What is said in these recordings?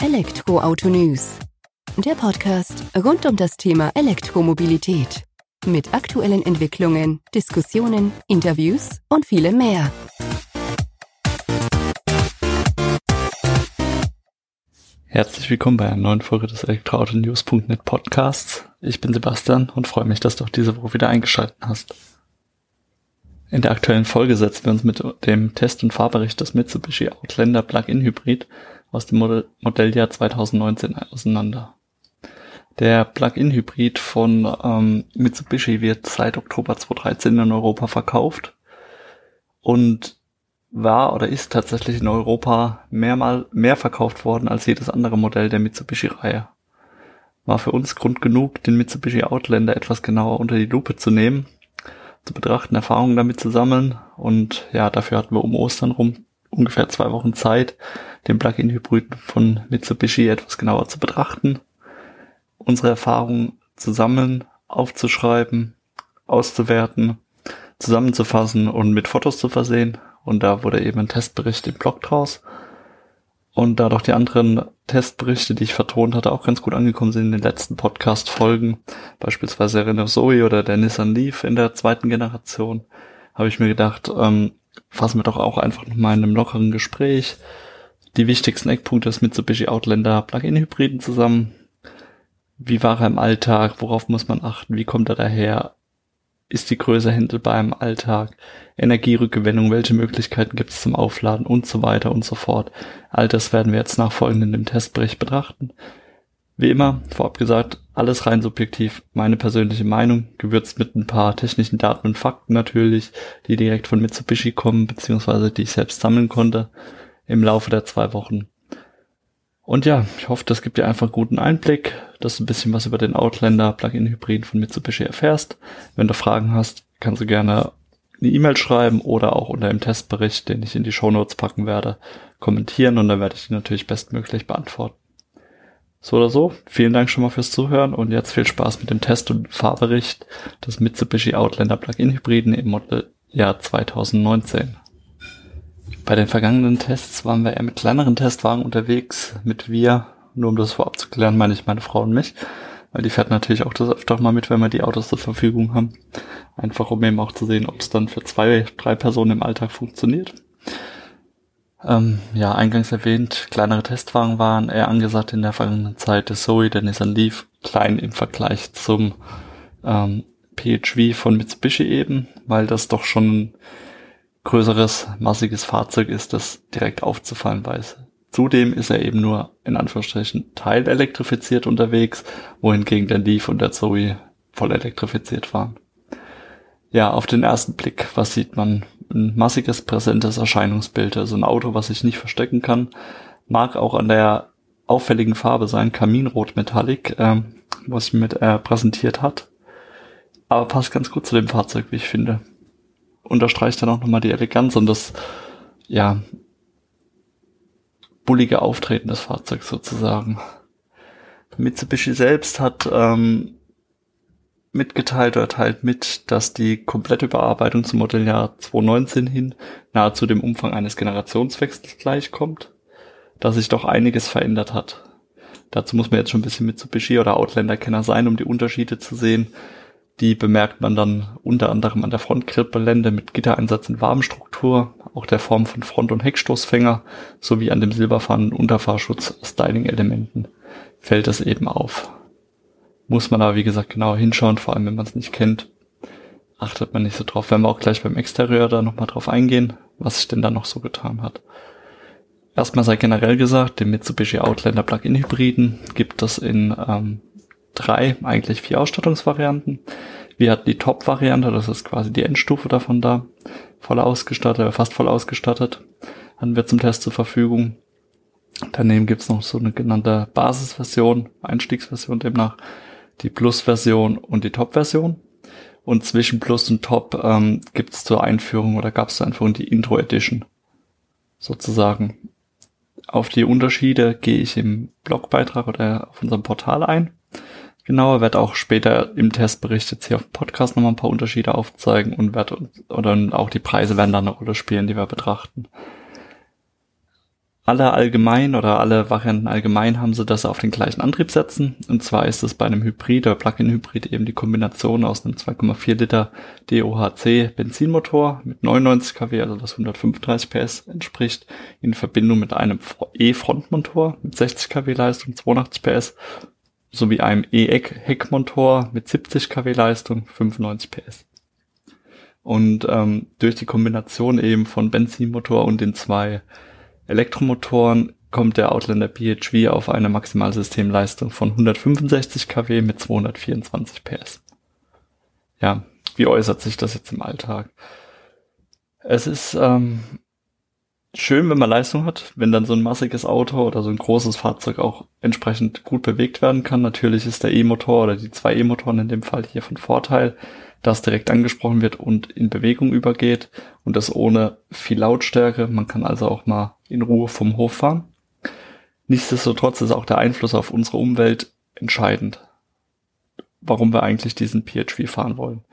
Elektroauto News. Der Podcast rund um das Thema Elektromobilität. Mit aktuellen Entwicklungen, Diskussionen, Interviews und vielem mehr. Herzlich willkommen bei einer neuen Folge des Elektroauto-News.net Podcasts. Ich bin Sebastian und freue mich, dass du auch diese Woche wieder eingeschaltet hast. In der aktuellen Folge setzen wir uns mit dem Test- und Fahrbericht des Mitsubishi Outlander Plug-in Hybrid aus dem Modell Modelljahr 2019 auseinander. Der Plug-in Hybrid von ähm, Mitsubishi wird seit Oktober 2013 in Europa verkauft und war oder ist tatsächlich in Europa mehrmal mehr verkauft worden als jedes andere Modell der Mitsubishi-Reihe. War für uns Grund genug, den Mitsubishi Outlander etwas genauer unter die Lupe zu nehmen zu betrachten, Erfahrungen damit zu sammeln. Und ja, dafür hatten wir um Ostern rum ungefähr zwei Wochen Zeit, den Plug-in-Hybrid von Mitsubishi etwas genauer zu betrachten, unsere Erfahrungen zu sammeln, aufzuschreiben, auszuwerten, zusammenzufassen und mit Fotos zu versehen. Und da wurde eben ein Testbericht im Blog draus. Und da doch die anderen Testberichte, die ich vertont hatte, auch ganz gut angekommen sind in den letzten Podcast-Folgen, beispielsweise Renault Zoe oder der Nissan Leaf in der zweiten Generation, habe ich mir gedacht, ähm, fassen wir doch auch einfach nochmal in einem lockeren Gespräch die wichtigsten Eckpunkte des Mitsubishi Outlander Plug-in-Hybriden zusammen. Wie war er im Alltag? Worauf muss man achten? Wie kommt er daher? ist die Größe händelbar im Alltag, Energierückgewinnung, welche Möglichkeiten gibt es zum Aufladen und so weiter und so fort. All das werden wir jetzt nachfolgend in dem Testbericht betrachten. Wie immer, vorab gesagt, alles rein subjektiv, meine persönliche Meinung, gewürzt mit ein paar technischen Daten und Fakten natürlich, die direkt von Mitsubishi kommen, beziehungsweise die ich selbst sammeln konnte im Laufe der zwei Wochen. Und ja, ich hoffe, das gibt dir einfach einen guten Einblick, dass du ein bisschen was über den Outlander Plug-in Hybrid von Mitsubishi erfährst. Wenn du Fragen hast, kannst du gerne eine E-Mail schreiben oder auch unter dem Testbericht, den ich in die Show Notes packen werde, kommentieren und dann werde ich die natürlich bestmöglich beantworten. So oder so, vielen Dank schon mal fürs Zuhören und jetzt viel Spaß mit dem Test- und Fahrbericht des Mitsubishi Outlander Plug-in Hybriden im Modelljahr 2019. Bei den vergangenen Tests waren wir eher mit kleineren Testwagen unterwegs, mit wir, nur um das vorab zu klären, meine ich meine Frau und mich, weil die fährt natürlich auch das öfter mal mit, wenn wir die Autos zur Verfügung haben. Einfach um eben auch zu sehen, ob es dann für zwei, drei Personen im Alltag funktioniert. Ähm, ja, eingangs erwähnt, kleinere Testwagen waren eher angesagt in der vergangenen Zeit. Der Zoe, der Nissan Leaf, klein im Vergleich zum ähm, PHV von Mitsubishi eben, weil das doch schon größeres, massiges Fahrzeug ist, das direkt aufzufallen weiß. Zudem ist er eben nur in Anführungsstrichen teilelektrifiziert unterwegs, wohingegen der Leaf und der Zoe voll elektrifiziert waren. Ja, auf den ersten Blick, was sieht man? Ein massiges, präsentes Erscheinungsbild, also ein Auto, was sich nicht verstecken kann, mag auch an der auffälligen Farbe sein, Kaminrot Metallic, ähm, was ich mit äh, präsentiert hat. Aber passt ganz gut zu dem Fahrzeug, wie ich finde unterstreicht dann auch nochmal die Eleganz und das, ja, bullige Auftreten des Fahrzeugs sozusagen. Mitsubishi selbst hat ähm, mitgeteilt oder teilt mit, dass die komplette Überarbeitung zum Modelljahr 2019 hin nahezu dem Umfang eines Generationswechsels gleichkommt, dass sich doch einiges verändert hat. Dazu muss man jetzt schon ein bisschen Mitsubishi oder Outlander-Kenner sein, um die Unterschiede zu sehen. Die bemerkt man dann unter anderem an der Frontgrillblende mit Gittereinsatz in Wabenstruktur, auch der Form von Front- und Heckstoßfänger sowie an dem silberfarbenen Unterfahrschutz Styling-Elementen fällt das eben auf. Muss man aber wie gesagt genauer hinschauen, vor allem wenn man es nicht kennt, achtet man nicht so drauf. Wenn wir auch gleich beim Exterieur da nochmal drauf eingehen, was sich denn da noch so getan hat. Erstmal sei generell gesagt, den Mitsubishi Outlander Plug-in Hybriden gibt es in ähm, drei, eigentlich vier Ausstattungsvarianten. Wir hatten die Top-Variante, das ist quasi die Endstufe davon da, voll ausgestattet, fast voll ausgestattet, hatten wir zum Test zur Verfügung. Daneben gibt's noch so eine genannte Basisversion, Einstiegsversion demnach, die Plus-Version und die Top-Version. Und zwischen Plus und Top ähm, gibt's zur Einführung oder gab's zur Einführung die Intro Edition sozusagen. Auf die Unterschiede gehe ich im Blogbeitrag oder auf unserem Portal ein genauer, werde auch später im Testbericht jetzt hier auf dem Podcast nochmal ein paar Unterschiede aufzeigen und werde oder auch die Preise werden dann eine Rolle spielen, die wir betrachten. Alle allgemein oder alle Varianten allgemein haben sie das auf den gleichen Antrieb setzen. Und zwar ist es bei einem Hybrid oder Plug-in-Hybrid eben die Kombination aus einem 2,4 Liter DOHC Benzinmotor mit 99 kW, also das 135 PS entspricht, in Verbindung mit einem E-Frontmotor mit 60 kW Leistung, 82 PS, sowie einem E-Heckmotor mit 70 kW Leistung, 95 PS. Und ähm, durch die Kombination eben von Benzinmotor und den zwei Elektromotoren kommt der Outlander PHV auf eine Maximalsystemleistung von 165 kW mit 224 PS. Ja, wie äußert sich das jetzt im Alltag? Es ist ähm, schön, wenn man Leistung hat, wenn dann so ein massiges Auto oder so ein großes Fahrzeug auch entsprechend gut bewegt werden kann. Natürlich ist der E-Motor oder die zwei E-Motoren in dem Fall hier von Vorteil das direkt angesprochen wird und in Bewegung übergeht und das ohne viel Lautstärke. Man kann also auch mal in Ruhe vom Hof fahren. Nichtsdestotrotz ist auch der Einfluss auf unsere Umwelt entscheidend, warum wir eigentlich diesen PHV fahren wollen.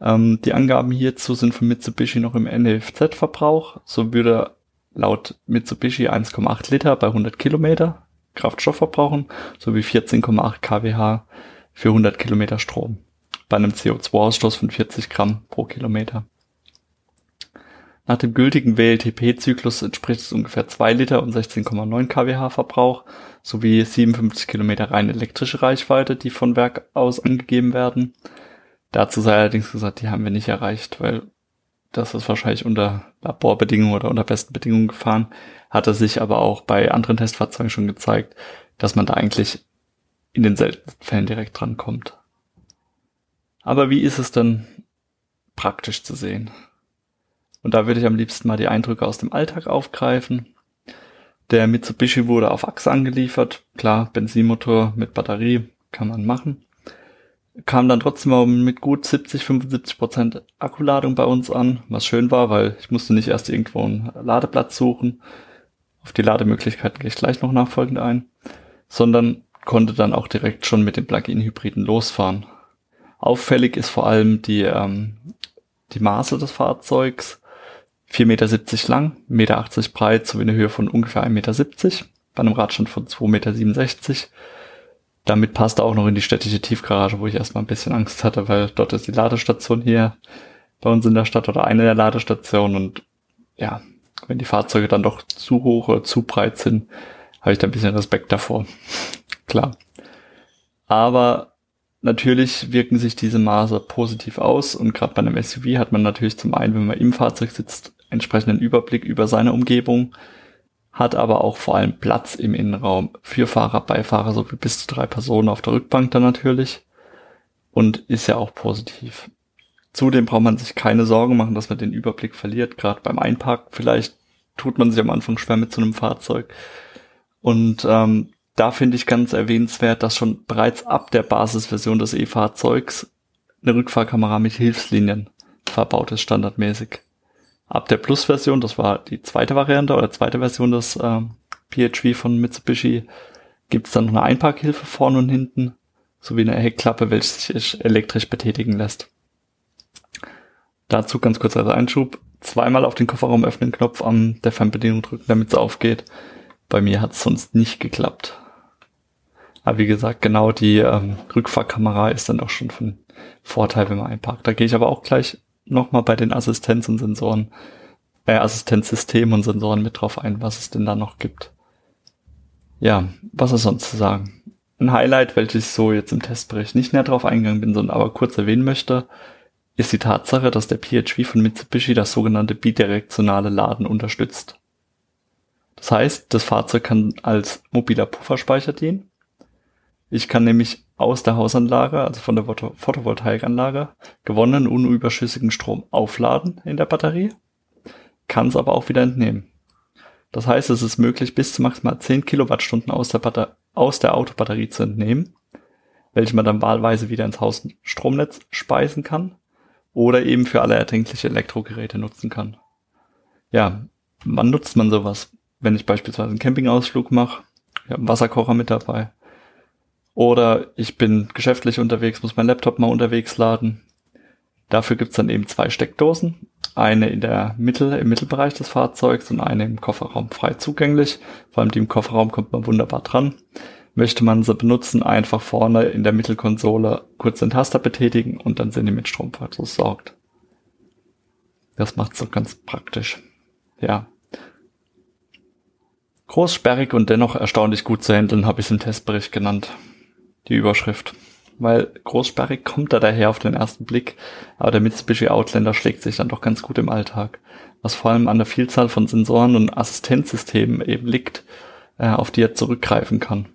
Ähm, die Angaben hierzu sind von Mitsubishi noch im NFZ-Verbrauch. So würde laut Mitsubishi 1,8 Liter bei 100 Kilometer Kraftstoff verbrauchen, sowie 14,8 kWh für 100 Kilometer Strom bei einem CO2-Ausstoß von 40 Gramm pro Kilometer. Nach dem gültigen WLTP-Zyklus entspricht es ungefähr 2 Liter und 16,9 kWh Verbrauch sowie 57 Kilometer rein elektrische Reichweite, die von Werk aus angegeben werden. Dazu sei allerdings gesagt, die haben wir nicht erreicht, weil das ist wahrscheinlich unter Laborbedingungen oder unter besten Bedingungen gefahren, hatte sich aber auch bei anderen Testfahrzeugen schon gezeigt, dass man da eigentlich in den seltensten Fällen direkt dran kommt. Aber wie ist es denn praktisch zu sehen? Und da würde ich am liebsten mal die Eindrücke aus dem Alltag aufgreifen. Der Mitsubishi wurde auf Achse angeliefert. Klar, Benzinmotor mit Batterie kann man machen. Kam dann trotzdem mit gut 70, 75 Prozent Akkuladung bei uns an, was schön war, weil ich musste nicht erst irgendwo einen Ladeplatz suchen. Auf die Lademöglichkeiten gehe ich gleich noch nachfolgend ein, sondern konnte dann auch direkt schon mit dem Plug-in-Hybriden losfahren. Auffällig ist vor allem die, ähm, die Maße des Fahrzeugs. 4,70 Meter lang, 1,80 Meter breit sowie eine Höhe von ungefähr 1,70 Meter bei einem Radstand von 2,67 Meter. Damit passt er auch noch in die städtische Tiefgarage, wo ich erstmal ein bisschen Angst hatte, weil dort ist die Ladestation hier bei uns in der Stadt oder eine der Ladestationen und ja, wenn die Fahrzeuge dann doch zu hoch oder zu breit sind, habe ich da ein bisschen Respekt davor. Klar. Aber Natürlich wirken sich diese Maße positiv aus und gerade bei einem SUV hat man natürlich zum einen, wenn man im Fahrzeug sitzt, entsprechenden Überblick über seine Umgebung, hat aber auch vor allem Platz im Innenraum für Fahrer, Beifahrer sowie bis zu drei Personen auf der Rückbank dann natürlich und ist ja auch positiv. Zudem braucht man sich keine Sorgen machen, dass man den Überblick verliert. Gerade beim Einparken vielleicht tut man sich am Anfang schwer mit so einem Fahrzeug. Und ähm, da finde ich ganz erwähnenswert, dass schon bereits ab der Basisversion des E-Fahrzeugs eine Rückfahrkamera mit Hilfslinien verbaut ist, standardmäßig. Ab der Plus-Version, das war die zweite Variante oder zweite Version des äh, PHV von Mitsubishi, gibt es dann noch eine Einparkhilfe vorne und hinten, sowie eine Heckklappe, welche sich elektrisch betätigen lässt. Dazu ganz kurz als Einschub, zweimal auf den Kofferraum öffnen Knopf an der Fernbedienung drücken, damit es aufgeht. Bei mir hat es sonst nicht geklappt. Aber wie gesagt, genau die ähm, Rückfahrkamera ist dann doch schon von Vorteil, wenn man einparkt. Da gehe ich aber auch gleich nochmal bei den Assistenz und Sensoren, äh, Assistenzsystemen und Sensoren mit drauf ein, was es denn da noch gibt. Ja, was ist sonst zu sagen? Ein Highlight, welches ich so jetzt im Testbericht nicht näher drauf eingegangen bin, sondern aber kurz erwähnen möchte, ist die Tatsache, dass der PHV von Mitsubishi das sogenannte bidirektionale Laden unterstützt. Das heißt, das Fahrzeug kann als mobiler Pufferspeicher dienen ich kann nämlich aus der Hausanlage, also von der Photovoltaikanlage, gewonnenen unüberschüssigen Strom aufladen in der Batterie, kann es aber auch wieder entnehmen. Das heißt, es ist möglich, bis zu maximal 10 Kilowattstunden aus der, aus der Autobatterie zu entnehmen, welche man dann wahlweise wieder ins Hausstromnetz speisen kann oder eben für alle erdenkliche Elektrogeräte nutzen kann. Ja, wann nutzt man sowas? Wenn ich beispielsweise einen Campingausflug mache, ich habe einen Wasserkocher mit dabei, oder ich bin geschäftlich unterwegs, muss mein Laptop mal unterwegs laden. Dafür gibt's dann eben zwei Steckdosen. Eine in der Mittel, im Mittelbereich des Fahrzeugs und eine im Kofferraum frei zugänglich. Vor allem die im Kofferraum kommt man wunderbar dran. Möchte man sie benutzen, einfach vorne in der Mittelkonsole kurz den Taster betätigen und dann sind die mit Strom versorgt. Das macht's doch ganz praktisch. Ja. Groß, sperrig und dennoch erstaunlich gut zu handeln, habe ich im Testbericht genannt. Die Überschrift weil großsperrig kommt er daher auf den ersten Blick, aber der Mitsubishi Outlander schlägt sich dann doch ganz gut im Alltag, was vor allem an der Vielzahl von Sensoren und Assistenzsystemen eben liegt, äh, auf die er zurückgreifen kann.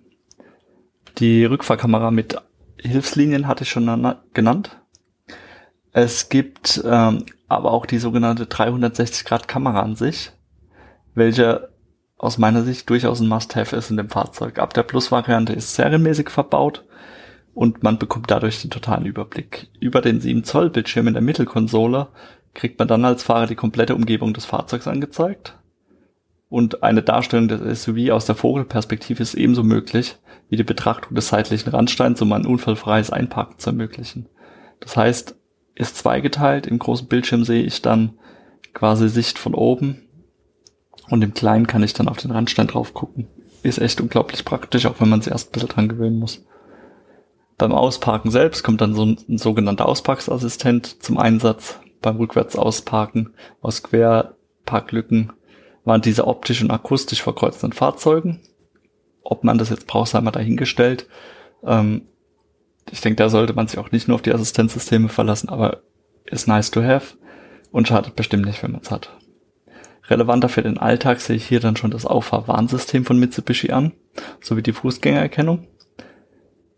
Die Rückfahrkamera mit Hilfslinien hatte ich schon genannt. Es gibt ähm, aber auch die sogenannte 360-Grad-Kamera an sich, welche aus meiner Sicht durchaus ein Must-Have ist in dem Fahrzeug. Ab der Plus-Variante ist serienmäßig verbaut und man bekommt dadurch den totalen Überblick. Über den 7 Zoll Bildschirm in der Mittelkonsole kriegt man dann als Fahrer die komplette Umgebung des Fahrzeugs angezeigt. Und eine Darstellung des SUV aus der Vogelperspektive ist ebenso möglich, wie die Betrachtung des seitlichen Randsteins, um ein unfallfreies Einparken zu ermöglichen. Das heißt, ist zweigeteilt, im großen Bildschirm sehe ich dann quasi Sicht von oben und im kleinen kann ich dann auf den Randstein drauf gucken. Ist echt unglaublich praktisch, auch wenn man sich erst ein bisschen dran gewöhnen muss. Beim Ausparken selbst kommt dann so ein, ein sogenannter Ausparksassistent zum Einsatz. Beim Rückwärtsausparken aus Querparklücken waren diese optisch und akustisch verkreuzten Fahrzeugen. Ob man das jetzt braucht, sei mal dahingestellt. Ähm, ich denke, da sollte man sich auch nicht nur auf die Assistenzsysteme verlassen, aber ist nice to have und schadet bestimmt nicht, wenn man es hat. Relevanter für den Alltag sehe ich hier dann schon das Auffahrwarnsystem von Mitsubishi an, sowie die Fußgängererkennung.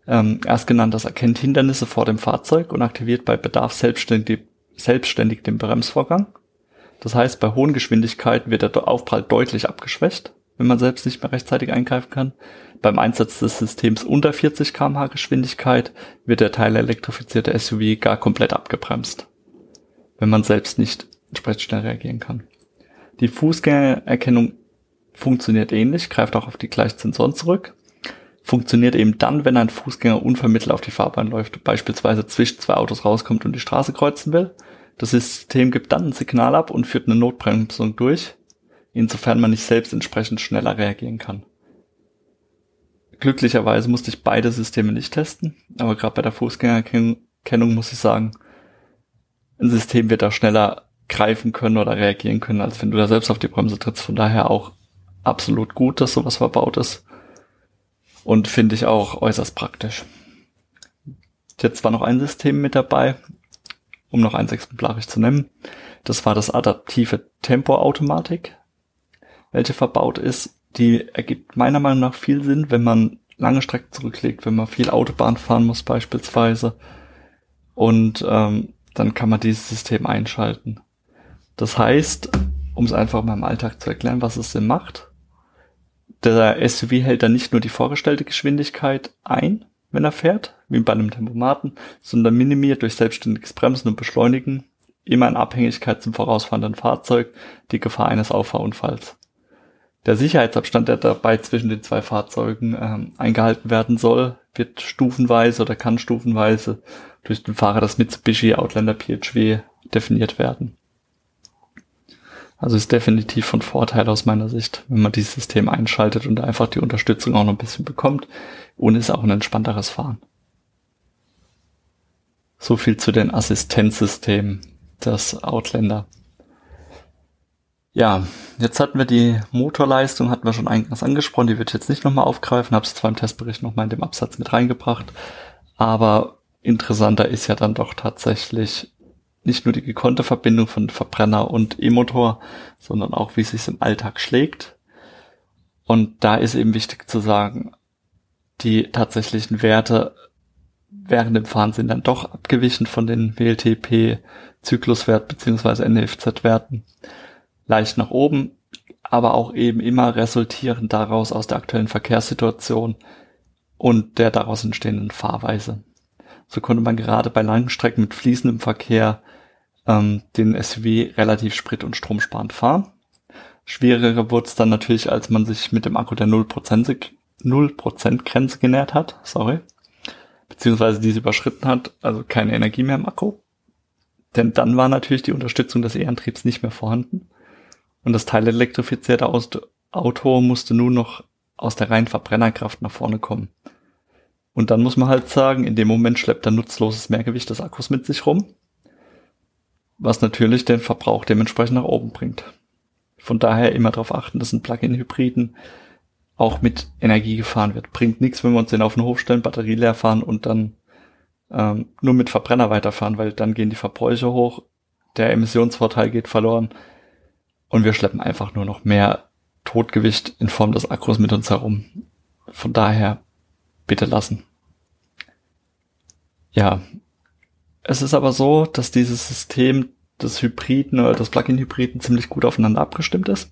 Ähm, erstgenanntes erkennt Hindernisse vor dem Fahrzeug und aktiviert bei Bedarf selbstständig, selbstständig den Bremsvorgang. Das heißt, bei hohen Geschwindigkeiten wird der Aufprall deutlich abgeschwächt, wenn man selbst nicht mehr rechtzeitig eingreifen kann. Beim Einsatz des Systems unter 40 kmh Geschwindigkeit wird der teilelektrifizierte SUV gar komplett abgebremst, wenn man selbst nicht entsprechend schnell reagieren kann. Die Fußgängererkennung funktioniert ähnlich, greift auch auf die gleichen Sensoren zurück funktioniert eben dann, wenn ein Fußgänger unvermittelt auf die Fahrbahn läuft, beispielsweise zwischen zwei Autos rauskommt und die Straße kreuzen will. Das System gibt dann ein Signal ab und führt eine Notbremsung durch, insofern man nicht selbst entsprechend schneller reagieren kann. Glücklicherweise musste ich beide Systeme nicht testen, aber gerade bei der Fußgängererkennung muss ich sagen, ein System wird da schneller greifen können oder reagieren können, als wenn du da selbst auf die Bremse trittst. Von daher auch absolut gut, dass sowas verbaut ist und finde ich auch äußerst praktisch. Jetzt war noch ein System mit dabei, um noch eins exemplarisch zu nennen. Das war das adaptive Tempoautomatik, welche verbaut ist. Die ergibt meiner Meinung nach viel Sinn, wenn man lange Strecken zurücklegt, wenn man viel Autobahn fahren muss beispielsweise. Und ähm, dann kann man dieses System einschalten. Das heißt, um es einfach mal im Alltag zu erklären, was es denn macht, der SUV hält dann nicht nur die vorgestellte Geschwindigkeit ein, wenn er fährt, wie bei einem Tempomaten, sondern minimiert durch selbstständiges Bremsen und Beschleunigen immer in Abhängigkeit zum vorausfahrenden Fahrzeug die Gefahr eines Auffahrunfalls. Der Sicherheitsabstand, der dabei zwischen den zwei Fahrzeugen ähm, eingehalten werden soll, wird stufenweise oder kann stufenweise durch den Fahrer des Mitsubishi Outlander PHW definiert werden. Also ist definitiv von Vorteil aus meiner Sicht, wenn man dieses System einschaltet und einfach die Unterstützung auch noch ein bisschen bekommt und ist auch ein entspannteres Fahren. So viel zu den Assistenzsystemen des Outlander. Ja, jetzt hatten wir die Motorleistung, hatten wir schon eingangs angesprochen, die wird jetzt nicht nochmal aufgreifen, habe es zwar im Testbericht nochmal in dem Absatz mit reingebracht, aber interessanter ist ja dann doch tatsächlich nicht nur die gekonnte Verbindung von Verbrenner und E-Motor, sondern auch, wie es sich im Alltag schlägt. Und da ist eben wichtig zu sagen, die tatsächlichen Werte während dem Fahren sind dann doch abgewichen von den WLTP Zykluswert beziehungsweise NFZ-Werten leicht nach oben, aber auch eben immer resultierend daraus aus der aktuellen Verkehrssituation und der daraus entstehenden Fahrweise. So konnte man gerade bei langen Strecken mit fließendem Verkehr ähm, den SUV relativ sprit- und stromsparend fahren. Schwieriger wurde es dann natürlich, als man sich mit dem Akku der 0%, 0% Grenze genähert hat, sorry, beziehungsweise diese überschritten hat, also keine Energie mehr im Akku. Denn dann war natürlich die Unterstützung des E-Antriebs nicht mehr vorhanden und das teilelektrifizierte Auto musste nun noch aus der reinen Verbrennerkraft nach vorne kommen. Und dann muss man halt sagen, in dem Moment schleppt er nutzloses Mehrgewicht des Akkus mit sich rum, was natürlich den Verbrauch dementsprechend nach oben bringt. Von daher immer darauf achten, dass ein Plug-in-Hybriden auch mit Energie gefahren wird. Bringt nichts, wenn wir uns den auf den Hof stellen, Batterie leer fahren und dann ähm, nur mit Verbrenner weiterfahren, weil dann gehen die Verbräuche hoch, der Emissionsvorteil geht verloren und wir schleppen einfach nur noch mehr Totgewicht in Form des Akkus mit uns herum. Von daher bitte lassen. Ja, es ist aber so, dass dieses System des Hybriden oder des Plug-in-Hybriden ziemlich gut aufeinander abgestimmt ist.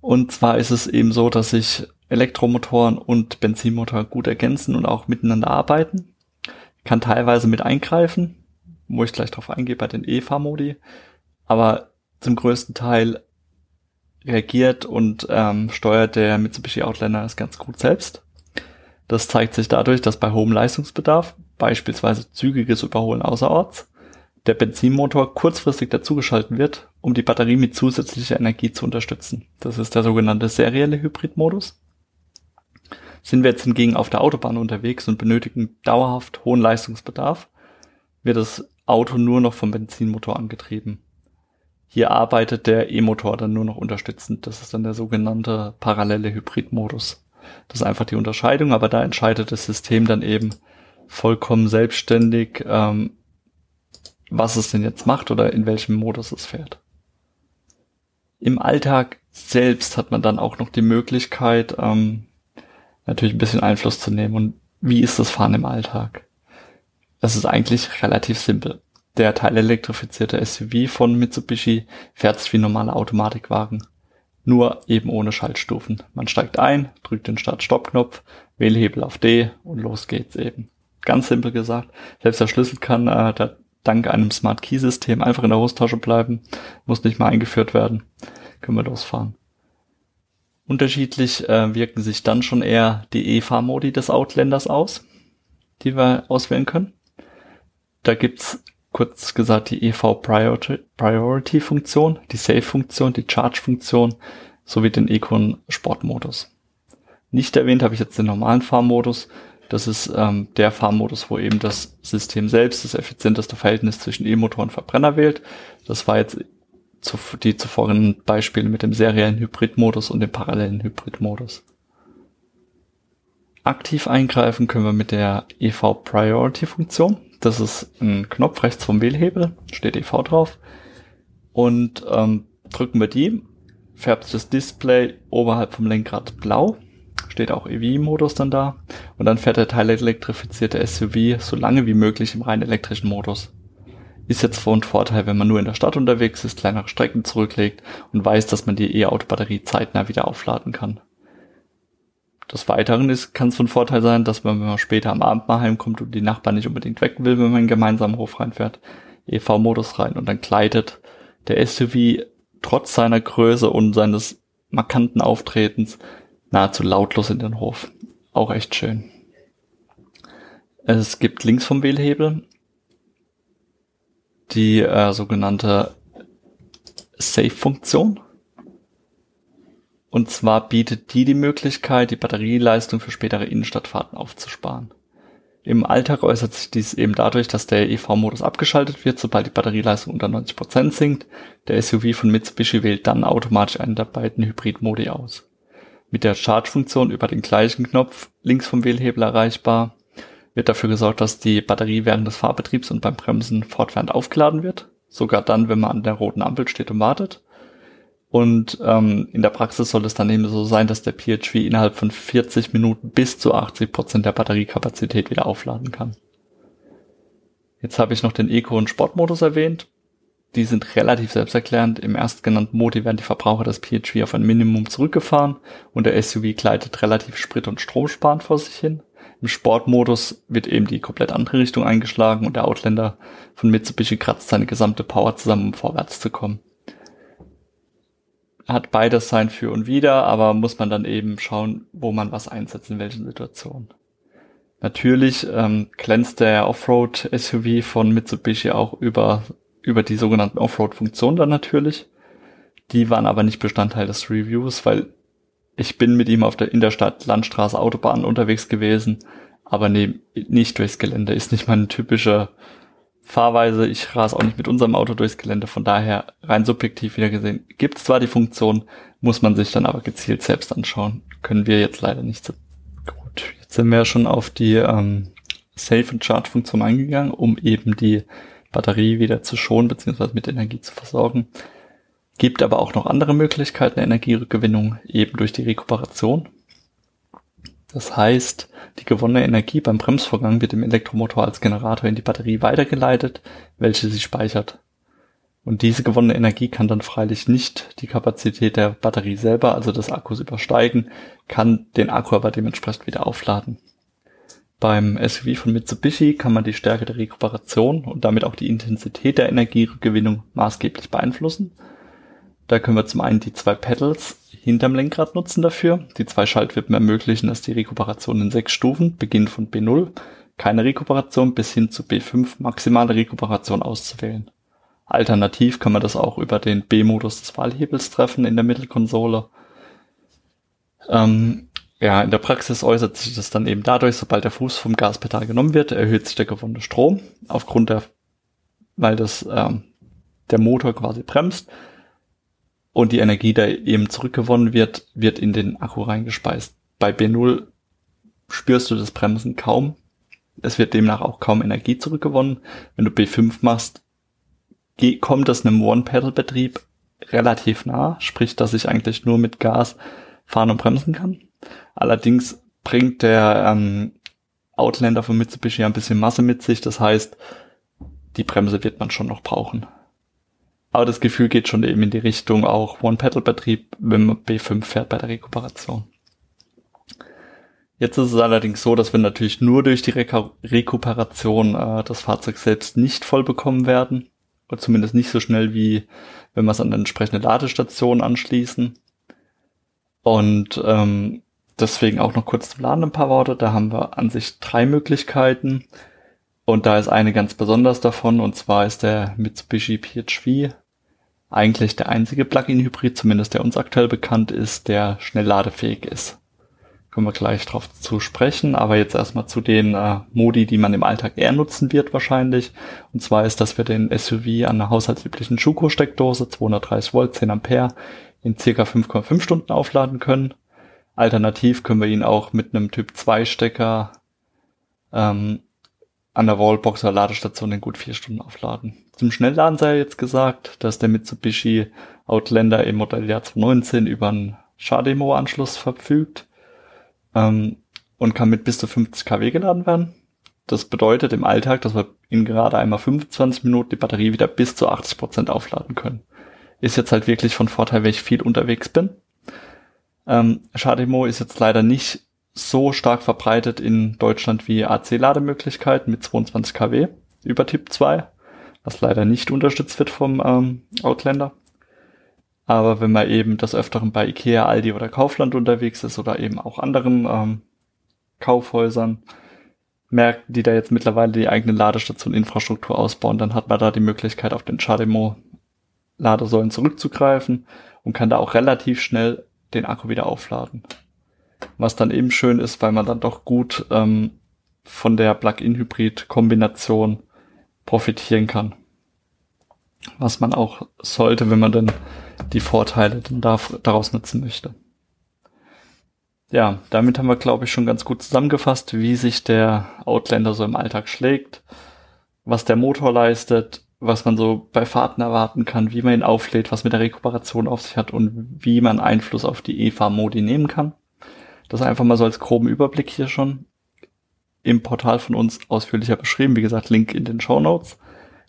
Und zwar ist es eben so, dass sich Elektromotoren und Benzinmotor gut ergänzen und auch miteinander arbeiten. Kann teilweise mit eingreifen, wo ich gleich drauf eingehe bei den E-Fahrmodi, aber zum größten Teil reagiert und ähm, steuert der Mitsubishi Outlander das ganz gut selbst. Das zeigt sich dadurch, dass bei hohem Leistungsbedarf, beispielsweise zügiges Überholen außerorts, der Benzinmotor kurzfristig dazugeschalten wird, um die Batterie mit zusätzlicher Energie zu unterstützen. Das ist der sogenannte serielle Hybridmodus. Sind wir jetzt hingegen auf der Autobahn unterwegs und benötigen dauerhaft hohen Leistungsbedarf, wird das Auto nur noch vom Benzinmotor angetrieben. Hier arbeitet der E-Motor dann nur noch unterstützend. Das ist dann der sogenannte parallele Hybridmodus. Das ist einfach die Unterscheidung, aber da entscheidet das System dann eben vollkommen selbstständig, ähm, was es denn jetzt macht oder in welchem Modus es fährt. Im Alltag selbst hat man dann auch noch die Möglichkeit, ähm, natürlich ein bisschen Einfluss zu nehmen. Und wie ist das Fahren im Alltag? Das ist eigentlich relativ simpel. Der teilelektrifizierte SUV von Mitsubishi fährt sich wie ein normaler Automatikwagen. Nur eben ohne Schaltstufen. Man steigt ein, drückt den Start-Stopp-Knopf, Wählhebel auf D und los geht's eben. Ganz simpel gesagt. Selbst der Schlüssel kann äh, der dank einem Smart Key System einfach in der Hosttasche bleiben, muss nicht mal eingeführt werden, können wir losfahren. Unterschiedlich äh, wirken sich dann schon eher die E-Fahrmodi des Outlanders aus, die wir auswählen können. Da gibt's kurz gesagt die EV Priority Funktion, die Save Funktion, die Charge Funktion sowie den Econ Sportmodus. Nicht erwähnt habe ich jetzt den normalen Fahrmodus, das ist ähm, der Fahrmodus, wo eben das System selbst das effizienteste Verhältnis zwischen E-Motor und Verbrenner wählt. Das war jetzt zu, die zuvorigen Beispiele mit dem seriellen Hybridmodus und dem parallelen Hybridmodus. Aktiv eingreifen können wir mit der EV Priority Funktion. Das ist ein Knopf rechts vom Wählhebel, steht EV drauf. Und ähm, drücken wir die, färbt das Display oberhalb vom Lenkrad blau steht auch EV-Modus dann da. Und dann fährt der teilelektrifizierte SUV so lange wie möglich im rein elektrischen Modus. Ist jetzt von Vorteil, wenn man nur in der Stadt unterwegs ist, kleinere Strecken zurücklegt und weiß, dass man die E-Auto-Batterie zeitnah wieder aufladen kann. Des Weiteren kann es von Vorteil sein, dass man, wenn man später am Abend mal heimkommt und die Nachbarn nicht unbedingt weg will, wenn man gemeinsamen Hof reinfährt, EV-Modus rein und dann gleitet der SUV trotz seiner Größe und seines markanten Auftretens nahezu lautlos in den Hof. Auch echt schön. Es gibt links vom Wählhebel die äh, sogenannte Save-Funktion. Und zwar bietet die die Möglichkeit, die Batterieleistung für spätere Innenstadtfahrten aufzusparen. Im Alltag äußert sich dies eben dadurch, dass der EV-Modus abgeschaltet wird, sobald die Batterieleistung unter 90% sinkt. Der SUV von Mitsubishi wählt dann automatisch einen der beiden Hybrid-Modi aus mit der Charge-Funktion über den gleichen Knopf links vom Wählhebel erreichbar wird dafür gesorgt, dass die Batterie während des Fahrbetriebs und beim Bremsen fortwährend aufgeladen wird. Sogar dann, wenn man an der roten Ampel steht und wartet. Und ähm, in der Praxis soll es dann eben so sein, dass der PHV innerhalb von 40 Minuten bis zu 80 Prozent der Batteriekapazität wieder aufladen kann. Jetzt habe ich noch den Eco- und Sportmodus erwähnt die sind relativ selbsterklärend. Im erstgenannten Modi werden die Verbraucher des PHV auf ein Minimum zurückgefahren und der SUV gleitet relativ sprit- und stromsparend vor sich hin. Im Sportmodus wird eben die komplett andere Richtung eingeschlagen und der Outlander von Mitsubishi kratzt seine gesamte Power zusammen, um vorwärts zu kommen. Hat beides sein Für und Wider, aber muss man dann eben schauen, wo man was einsetzt, in welchen Situationen. Natürlich ähm, glänzt der Offroad-SUV von Mitsubishi auch über, über die sogenannten Offroad-Funktionen dann natürlich. Die waren aber nicht Bestandteil des Reviews, weil ich bin mit ihm auf der, in der Stadt Landstraße, Autobahn unterwegs gewesen, aber nee, nicht durchs Gelände. Ist nicht meine typische Fahrweise. Ich rase auch nicht mit unserem Auto durchs Gelände. Von daher rein subjektiv wieder gesehen, gibt es zwar die Funktion, muss man sich dann aber gezielt selbst anschauen. Können wir jetzt leider nicht so gut. Jetzt sind wir schon auf die ähm, Safe and Charge Funktion eingegangen, um eben die Batterie wieder zu schonen bzw. mit Energie zu versorgen. Gibt aber auch noch andere Möglichkeiten der Energierückgewinnung, eben durch die Rekuperation. Das heißt, die gewonnene Energie beim Bremsvorgang wird im Elektromotor als Generator in die Batterie weitergeleitet, welche sie speichert. Und diese gewonnene Energie kann dann freilich nicht die Kapazität der Batterie selber, also des Akkus übersteigen, kann den Akku aber dementsprechend wieder aufladen. Beim SUV von Mitsubishi kann man die Stärke der Rekuperation und damit auch die Intensität der Energiegewinnung maßgeblich beeinflussen. Da können wir zum einen die zwei Pedals hinterm Lenkrad nutzen dafür. Die zwei Schaltwippen ermöglichen dass die Rekuperation in sechs Stufen, beginnt von B0, keine Rekuperation bis hin zu B5 maximale Rekuperation auszuwählen. Alternativ kann man das auch über den B-Modus des Wahlhebels treffen in der Mittelkonsole. Ähm, ja, in der Praxis äußert sich das dann eben dadurch, sobald der Fuß vom Gaspedal genommen wird, erhöht sich der gewonnene Strom aufgrund der, weil das ähm, der Motor quasi bremst und die Energie, da eben zurückgewonnen wird, wird in den Akku reingespeist. Bei B0 spürst du das Bremsen kaum. Es wird demnach auch kaum Energie zurückgewonnen. Wenn du B5 machst, kommt das einem One-Pedal-Betrieb relativ nah, sprich, dass ich eigentlich nur mit Gas fahren und bremsen kann. Allerdings bringt der ähm, Outlander von Mitsubishi ein bisschen Masse mit sich, das heißt, die Bremse wird man schon noch brauchen. Aber das Gefühl geht schon eben in die Richtung auch One-Pedal-Betrieb, wenn man B5 fährt bei der Rekuperation. Jetzt ist es allerdings so, dass wir natürlich nur durch die Re Rekuperation äh, das Fahrzeug selbst nicht voll bekommen werden oder zumindest nicht so schnell wie wenn wir es an eine entsprechende Ladestation anschließen. Und ähm, deswegen auch noch kurz zum Laden ein paar Worte. Da haben wir an sich drei Möglichkeiten. Und da ist eine ganz besonders davon, und zwar ist der Mitsubishi PHV eigentlich der einzige Plug-in-Hybrid, zumindest der uns aktuell bekannt ist, der schnell ladefähig ist. Kommen wir gleich drauf zu sprechen, aber jetzt erstmal zu den äh, Modi, die man im Alltag eher nutzen wird wahrscheinlich. Und zwar ist, dass wir den SUV an einer haushaltsüblichen Schuko-Steckdose, 230 Volt, 10 Ampere, in circa 5,5 Stunden aufladen können. Alternativ können wir ihn auch mit einem Typ 2 Stecker ähm, an der Wallbox oder Ladestation in gut vier Stunden aufladen. Zum Schnellladen sei jetzt gesagt, dass der Mitsubishi Outlander im Modelljahr 2019 über einen Schademo-Anschluss verfügt ähm, und kann mit bis zu 50 kW geladen werden. Das bedeutet im Alltag, dass wir in gerade einmal 25 Minuten die Batterie wieder bis zu 80 Prozent aufladen können. Ist jetzt halt wirklich von Vorteil, wenn ich viel unterwegs bin. Ähm, Shademo ist jetzt leider nicht so stark verbreitet in Deutschland wie AC-Lademöglichkeiten mit 22 kW über Typ 2, was leider nicht unterstützt wird vom ähm, Outlander. Aber wenn man eben des Öfteren bei Ikea, Aldi oder Kaufland unterwegs ist oder eben auch anderen ähm, Kaufhäusern, merkt, die da jetzt mittlerweile die eigene Ladestation Infrastruktur ausbauen, dann hat man da die Möglichkeit, auf den Chademo Ladesäulen zurückzugreifen und kann da auch relativ schnell den Akku wieder aufladen. Was dann eben schön ist, weil man dann doch gut ähm, von der Plug-in-Hybrid-Kombination profitieren kann. Was man auch sollte, wenn man dann die Vorteile dann daraus nutzen möchte. Ja, damit haben wir, glaube ich, schon ganz gut zusammengefasst, wie sich der Outlander so im Alltag schlägt, was der Motor leistet, was man so bei Fahrten erwarten kann, wie man ihn auflädt, was mit der Rekuperation auf sich hat und wie man Einfluss auf die EFA-Modi nehmen kann. Das einfach mal so als groben Überblick hier schon im Portal von uns ausführlicher beschrieben. Wie gesagt, Link in den Show Notes.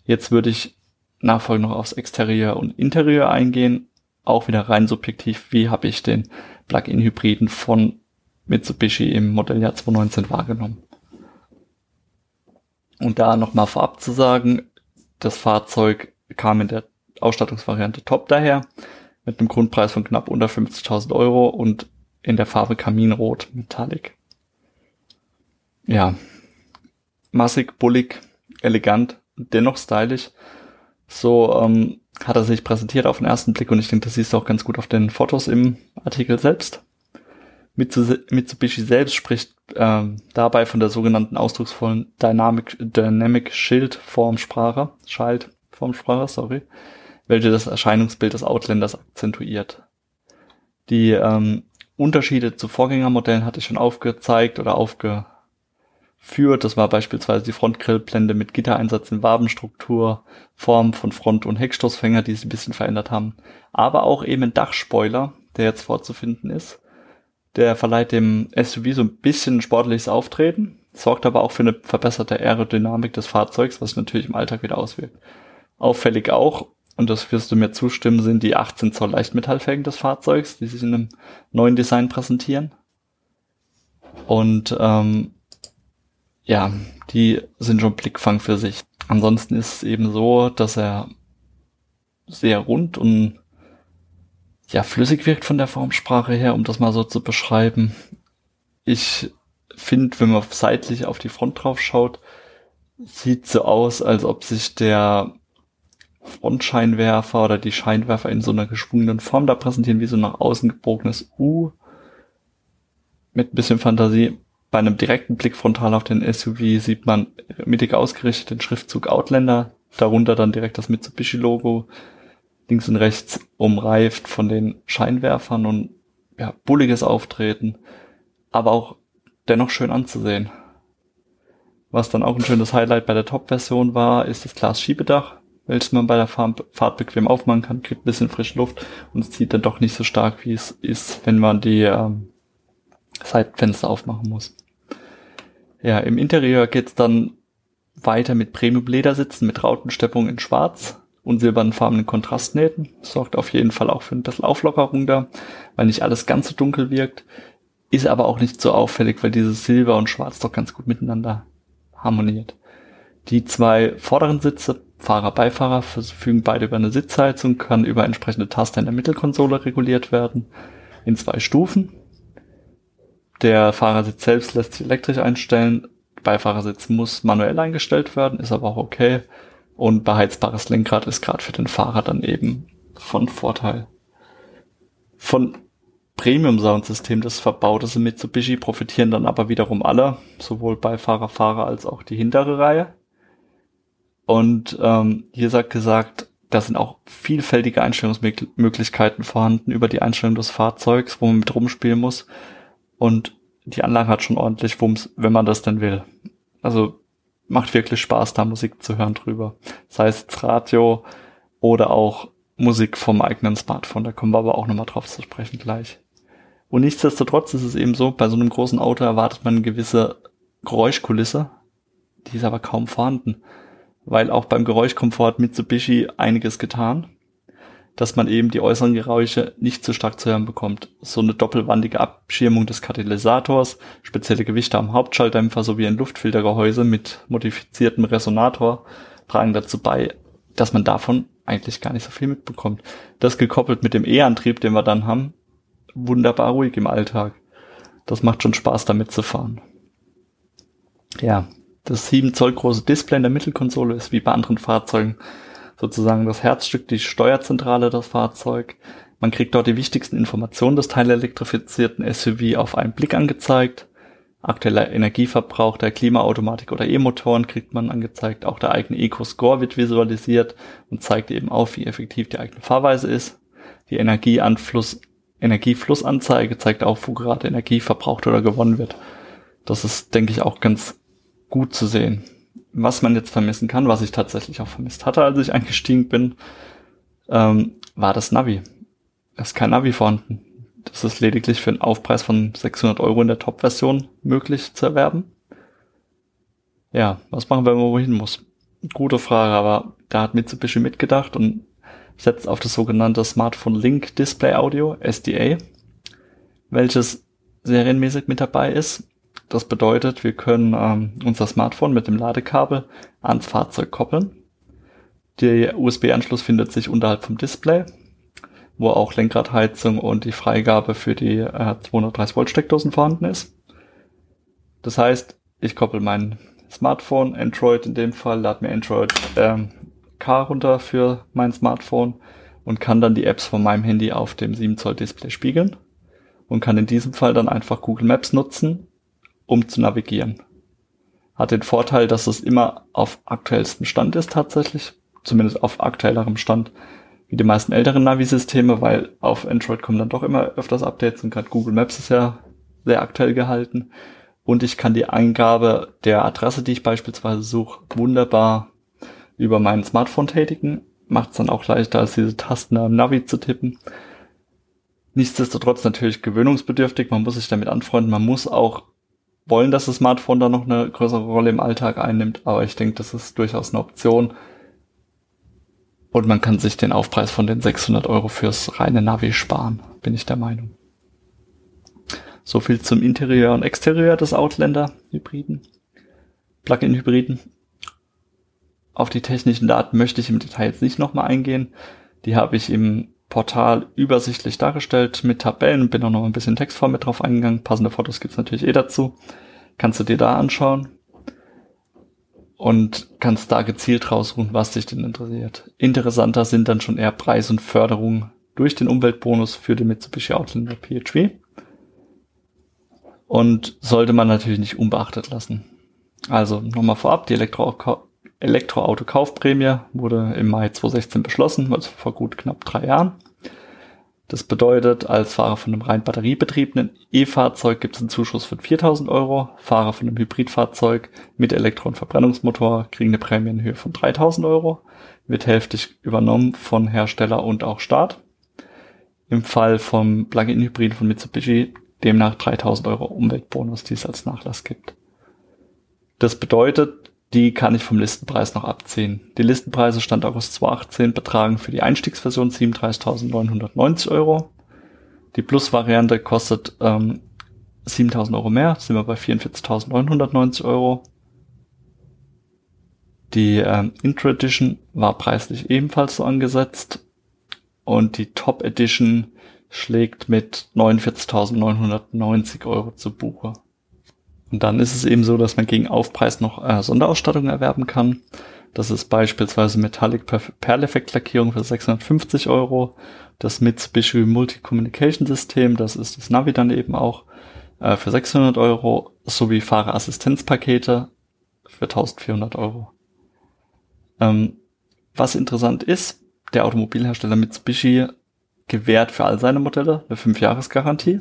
Jetzt würde ich nachfolgend noch aufs Exterieur und Interieur eingehen. Auch wieder rein subjektiv, wie habe ich den Plug-in-Hybriden von Mitsubishi im Modelljahr 2019 wahrgenommen. Und da nochmal vorab zu sagen, das Fahrzeug kam in der Ausstattungsvariante Top daher, mit einem Grundpreis von knapp unter 50.000 Euro und in der Farbe Kaminrot Metallic. ja, massig, bullig, elegant, dennoch stylisch. So ähm, hat er sich präsentiert auf den ersten Blick und ich denke, das siehst du auch ganz gut auf den Fotos im Artikel selbst. Mitsubishi selbst spricht ähm, dabei von der sogenannten ausdrucksvollen Dynamic, Dynamic Shield Formsprache, Child Formsprache, sorry, welche das Erscheinungsbild des Outlanders akzentuiert. Die ähm, Unterschiede zu Vorgängermodellen hatte ich schon aufgezeigt oder aufgeführt. Das war beispielsweise die Frontgrillblende mit Gittereinsatz in Wabenstruktur, Form von Front- und Heckstoßfänger, die sie ein bisschen verändert haben. Aber auch eben ein Dachspoiler, der jetzt vorzufinden ist der verleiht dem SUV so ein bisschen sportliches Auftreten, sorgt aber auch für eine verbesserte Aerodynamik des Fahrzeugs, was natürlich im Alltag wieder auswirkt. Auffällig auch, und das wirst du mir zustimmen, sind die 18 Zoll Leichtmetallfelgen des Fahrzeugs, die sich in einem neuen Design präsentieren. Und ähm, ja, die sind schon Blickfang für sich. Ansonsten ist es eben so, dass er sehr rund und ja, flüssig wirkt von der Formsprache her, um das mal so zu beschreiben. Ich finde, wenn man seitlich auf die Front drauf schaut, sieht so aus, als ob sich der Frontscheinwerfer oder die Scheinwerfer in so einer geschwungenen Form da präsentieren, wie so nach außen gebogenes U. Mit ein bisschen Fantasie. Bei einem direkten Blick frontal auf den SUV sieht man mittig ausgerichtet den Schriftzug Outlander, darunter dann direkt das Mitsubishi-Logo, links und rechts umreift von den Scheinwerfern und ja, bulliges Auftreten, aber auch dennoch schön anzusehen. Was dann auch ein schönes Highlight bei der Top-Version war, ist das Glasschiebedach, welches man bei der Fahrt bequem aufmachen kann, kriegt ein bisschen frische Luft und es zieht dann doch nicht so stark, wie es ist, wenn man die ähm, Seitenfenster aufmachen muss. Ja, im Interieur geht's dann weiter mit Premium-Ledersitzen mit Rautensteppung in Schwarz und silbernfarbenen Kontrastnähten. Sorgt auf jeden Fall auch für ein bisschen Auflockerung da, weil nicht alles ganz so dunkel wirkt. Ist aber auch nicht so auffällig, weil dieses Silber und Schwarz doch ganz gut miteinander harmoniert. Die zwei vorderen Sitze, Fahrer, Beifahrer, verfügen beide über eine Sitzheizung, kann über entsprechende Taster in der Mittelkonsole reguliert werden, in zwei Stufen. Der Fahrersitz selbst lässt sich elektrisch einstellen, Beifahrersitz muss manuell eingestellt werden, ist aber auch okay. Und beheizbares Lenkrad ist gerade für den Fahrer dann eben von Vorteil. Von Premium-Soundsystem, das verbaut ist in Mitsubishi, profitieren dann aber wiederum alle, sowohl Beifahrer, Fahrer als auch die hintere Reihe. Und ähm, hier sagt gesagt, da sind auch vielfältige Einstellungsmöglichkeiten vorhanden über die Einstellung des Fahrzeugs, wo man mit rumspielen muss. Und die Anlage hat schon ordentlich Wumms, wenn man das denn will. Also macht wirklich Spaß, da Musik zu hören drüber. Sei es jetzt Radio oder auch Musik vom eigenen Smartphone. Da kommen wir aber auch nochmal drauf zu sprechen gleich. Und nichtsdestotrotz ist es eben so, bei so einem großen Auto erwartet man eine gewisse Geräuschkulisse. Die ist aber kaum vorhanden. Weil auch beim Geräuschkomfort Mitsubishi einiges getan dass man eben die äußeren Geräusche nicht zu stark zu hören bekommt. So eine doppelwandige Abschirmung des Katalysators, spezielle Gewichte am Hauptschalldämpfer sowie ein Luftfiltergehäuse mit modifiziertem Resonator tragen dazu bei, dass man davon eigentlich gar nicht so viel mitbekommt. Das gekoppelt mit dem E-Antrieb, den wir dann haben, wunderbar ruhig im Alltag. Das macht schon Spaß, damit zu fahren. Ja, das 7 Zoll große Display in der Mittelkonsole ist wie bei anderen Fahrzeugen sozusagen das Herzstück, die Steuerzentrale das Fahrzeug. Man kriegt dort die wichtigsten Informationen des teilelektrifizierten SUV auf einen Blick angezeigt. Aktueller Energieverbrauch der Klimaautomatik oder E-Motoren kriegt man angezeigt. Auch der eigene Eco-Score wird visualisiert und zeigt eben auf, wie effektiv die eigene Fahrweise ist. Die Energieanfluss, Energieflussanzeige zeigt auch, wo gerade Energie verbraucht oder gewonnen wird. Das ist, denke ich, auch ganz gut zu sehen was man jetzt vermissen kann, was ich tatsächlich auch vermisst hatte, als ich eingestiegen bin, ähm, war das Navi. Es ist kein Navi vorhanden. Das ist lediglich für einen Aufpreis von 600 Euro in der Top-Version möglich zu erwerben. Ja, was machen wir, wenn man wohin muss? Gute Frage, aber da hat Mitsubishi mitgedacht und setzt auf das sogenannte Smartphone Link Display Audio, SDA, welches serienmäßig mit dabei ist das bedeutet, wir können ähm, unser Smartphone mit dem Ladekabel ans Fahrzeug koppeln. Der USB-Anschluss findet sich unterhalb vom Display, wo auch Lenkradheizung und die Freigabe für die äh, 230 Volt Steckdosen vorhanden ist. Das heißt, ich koppel mein Smartphone, Android in dem Fall, lade mir Android ähm, K runter für mein Smartphone und kann dann die Apps von meinem Handy auf dem 7 Zoll Display spiegeln und kann in diesem Fall dann einfach Google Maps nutzen, um zu navigieren. Hat den Vorteil, dass es immer auf aktuellstem Stand ist tatsächlich, zumindest auf aktuellerem Stand wie die meisten älteren Navi-Systeme, weil auf Android kommen dann doch immer öfters Updates und gerade Google Maps ist ja sehr aktuell gehalten. Und ich kann die Eingabe der Adresse, die ich beispielsweise suche, wunderbar über mein Smartphone tätigen. Macht es dann auch leichter, als diese Tasten am Navi zu tippen. Nichtsdestotrotz natürlich gewöhnungsbedürftig. Man muss sich damit anfreunden. Man muss auch wollen, dass das Smartphone da noch eine größere Rolle im Alltag einnimmt. Aber ich denke, das ist durchaus eine Option. Und man kann sich den Aufpreis von den 600 Euro fürs reine Navi sparen, bin ich der Meinung. So viel zum Interieur und Exterieur des Outlander Hybriden. Plug-in Hybriden. Auf die technischen Daten möchte ich im Detail jetzt nicht nochmal eingehen. Die habe ich im Portal übersichtlich dargestellt mit Tabellen, bin auch noch ein bisschen Textform mit drauf eingegangen. Passende Fotos gibt's natürlich eh dazu. Kannst du dir da anschauen und kannst da gezielt rausruhen, was dich denn interessiert. Interessanter sind dann schon eher Preis und Förderung durch den Umweltbonus für den Mitsubishi Outlander PHV. Und sollte man natürlich nicht unbeachtet lassen. Also nochmal vorab, die Elektro Elektroauto-Kaufprämie wurde im Mai 2016 beschlossen, also vor gut knapp drei Jahren. Das bedeutet, als Fahrer von einem rein batteriebetriebenen E-Fahrzeug gibt es einen Zuschuss von 4000 Euro. Fahrer von einem Hybridfahrzeug mit Elektro- und Verbrennungsmotor kriegen eine Prämie in Höhe von 3000 Euro. Wird hälftig übernommen von Hersteller und auch Staat. Im Fall vom Plug-in-Hybrid von Mitsubishi demnach 3000 Euro Umweltbonus, die es als Nachlass gibt. Das bedeutet, die kann ich vom Listenpreis noch abziehen. Die Listenpreise Stand August 2018 betragen für die Einstiegsversion 37.990 Euro. Die Plus-Variante kostet ähm, 7.000 Euro mehr, sind wir bei 44.990 Euro. Die ähm, Intro Edition war preislich ebenfalls so angesetzt und die Top Edition schlägt mit 49.990 Euro zu Buche. Und dann ist es eben so, dass man gegen Aufpreis noch äh, Sonderausstattung erwerben kann. Das ist beispielsweise Metallic Perleffekt-Lackierung für 650 Euro, das Mitsubishi Multi-Communication System, das ist das Navi dann eben auch äh, für 600 Euro, sowie Fahrerassistenzpakete für 1400 Euro. Ähm, was interessant ist, der Automobilhersteller Mitsubishi gewährt für all seine Modelle eine 5-Jahres-Garantie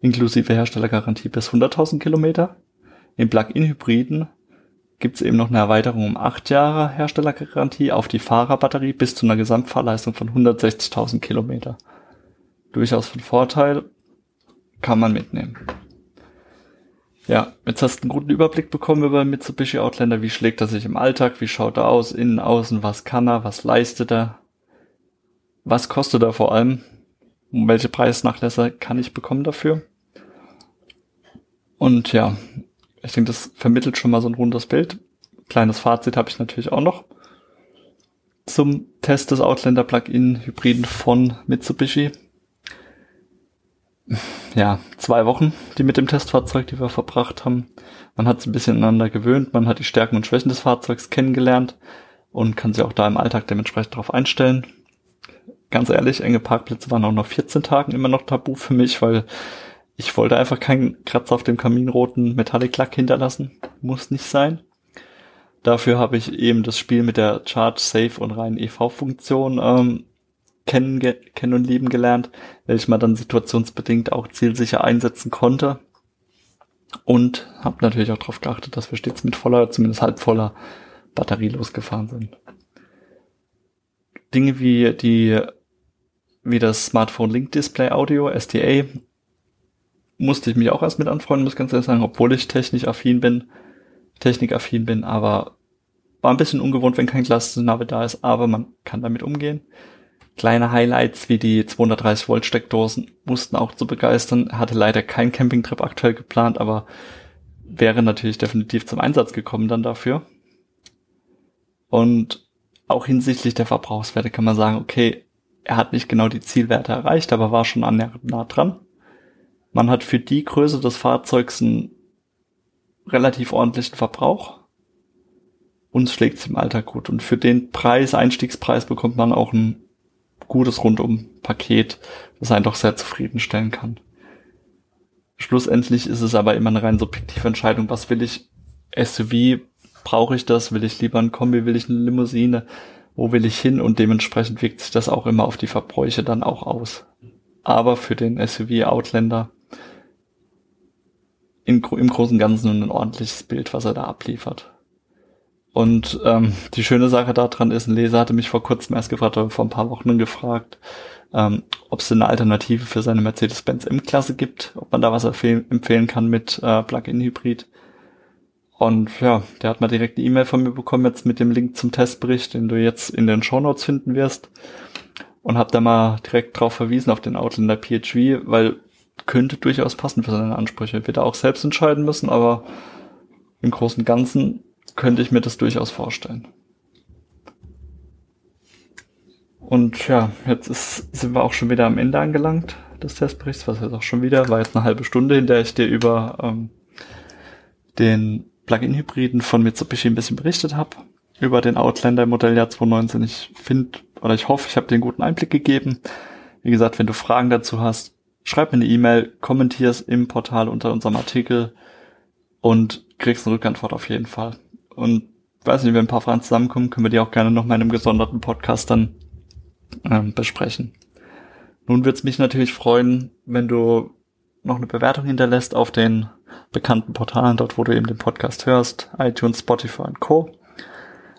inklusive Herstellergarantie bis 100.000 Kilometer. Im Plug-in-Hybriden gibt es eben noch eine Erweiterung um 8 Jahre Herstellergarantie auf die Fahrerbatterie bis zu einer Gesamtfahrleistung von 160.000 Kilometer. Durchaus von Vorteil, kann man mitnehmen. Ja, jetzt hast du einen guten Überblick bekommen über Mitsubishi Outlander. Wie schlägt er sich im Alltag? Wie schaut er aus? Innen, außen? Was kann er? Was leistet er? Was kostet er vor allem? Welche Preisnachlässe kann ich bekommen dafür? Und ja, ich denke, das vermittelt schon mal so ein rundes Bild. Kleines Fazit habe ich natürlich auch noch zum Test des Outlander Plug-in Hybriden von Mitsubishi. Ja, zwei Wochen, die mit dem Testfahrzeug, die wir verbracht haben. Man hat sich ein bisschen aneinander gewöhnt, man hat die Stärken und Schwächen des Fahrzeugs kennengelernt und kann sich auch da im Alltag dementsprechend darauf einstellen. Ganz ehrlich, enge Parkplätze waren auch noch 14 Tagen immer noch tabu für mich, weil ich wollte einfach keinen Kratzer auf dem kaminroten Metallic Lack hinterlassen. Muss nicht sein. Dafür habe ich eben das Spiel mit der Charge, Safe und reinen EV-Funktion ähm, kennen, kennen und lieben gelernt, welche man dann situationsbedingt auch zielsicher einsetzen konnte. Und habe natürlich auch darauf geachtet, dass wir stets mit voller, zumindest halb voller Batterie losgefahren sind. Dinge wie die wie das Smartphone Link Display Audio, SDA, musste ich mich auch erst mit anfreunden, muss ganz ehrlich sagen, obwohl ich technisch affin bin, technikaffin bin, aber war ein bisschen ungewohnt, wenn kein Glasnavi da ist, aber man kann damit umgehen. Kleine Highlights wie die 230 Volt Steckdosen mussten auch zu begeistern. Hatte leider kein Campingtrip aktuell geplant, aber wäre natürlich definitiv zum Einsatz gekommen dann dafür. Und auch hinsichtlich der Verbrauchswerte kann man sagen, okay, er hat nicht genau die Zielwerte erreicht, aber war schon nah dran. Man hat für die Größe des Fahrzeugs einen relativ ordentlichen Verbrauch. Uns schlägt es im Alltag gut. Und für den Preis, Einstiegspreis, bekommt man auch ein gutes Rundum-Paket, das einen doch sehr zufriedenstellen kann. Schlussendlich ist es aber immer eine rein subjektive Entscheidung. Was will ich? SUV? Brauche ich das? Will ich lieber ein Kombi? Will ich eine Limousine? Wo will ich hin? Und dementsprechend wirkt sich das auch immer auf die Verbräuche dann auch aus. Aber für den SUV Outlander in, im Großen und Ganzen ein ordentliches Bild, was er da abliefert. Und ähm, die schöne Sache daran ist, ein Leser hatte mich vor kurzem erst gefragt, oder vor ein paar Wochen gefragt, ähm, ob es eine Alternative für seine Mercedes-Benz M-Klasse gibt, ob man da was empfehlen kann mit äh, Plug-in-Hybrid. Und ja, der hat mal direkt eine E-Mail von mir bekommen, jetzt mit dem Link zum Testbericht, den du jetzt in den Show Notes finden wirst. Und hab da mal direkt drauf verwiesen, auf den Outlander PHV, weil könnte durchaus passen für seine Ansprüche. Wird er auch selbst entscheiden müssen, aber im Großen und Ganzen könnte ich mir das durchaus vorstellen. Und ja, jetzt ist, sind wir auch schon wieder am Ende angelangt des Testberichts, was jetzt auch schon wieder, war jetzt eine halbe Stunde, in der ich dir über ähm, den Plug-in-Hybriden von Mitsubishi ein bisschen berichtet habe, über den Outlander im Modelljahr 2019. Ich finde, oder ich hoffe, ich habe dir einen guten Einblick gegeben. Wie gesagt, wenn du Fragen dazu hast, schreib mir eine E-Mail, kommentier es im Portal unter unserem Artikel und kriegst eine Rückantwort auf jeden Fall. Und weiß nicht, wenn ein paar Fragen zusammenkommen, können wir die auch gerne noch mal in einem gesonderten Podcast dann ähm, besprechen. Nun würde es mich natürlich freuen, wenn du noch eine Bewertung hinterlässt auf den bekannten Portalen, dort wo du eben den Podcast hörst, iTunes, Spotify und Co.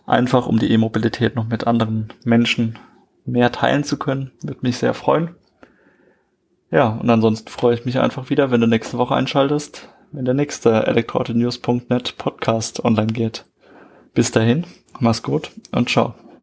Einfach um die E-Mobilität noch mit anderen Menschen mehr teilen zu können, würde mich sehr freuen. Ja, und ansonsten freue ich mich einfach wieder, wenn du nächste Woche einschaltest, wenn der nächste elektroautonews.net Podcast online geht. Bis dahin, mach's gut und ciao.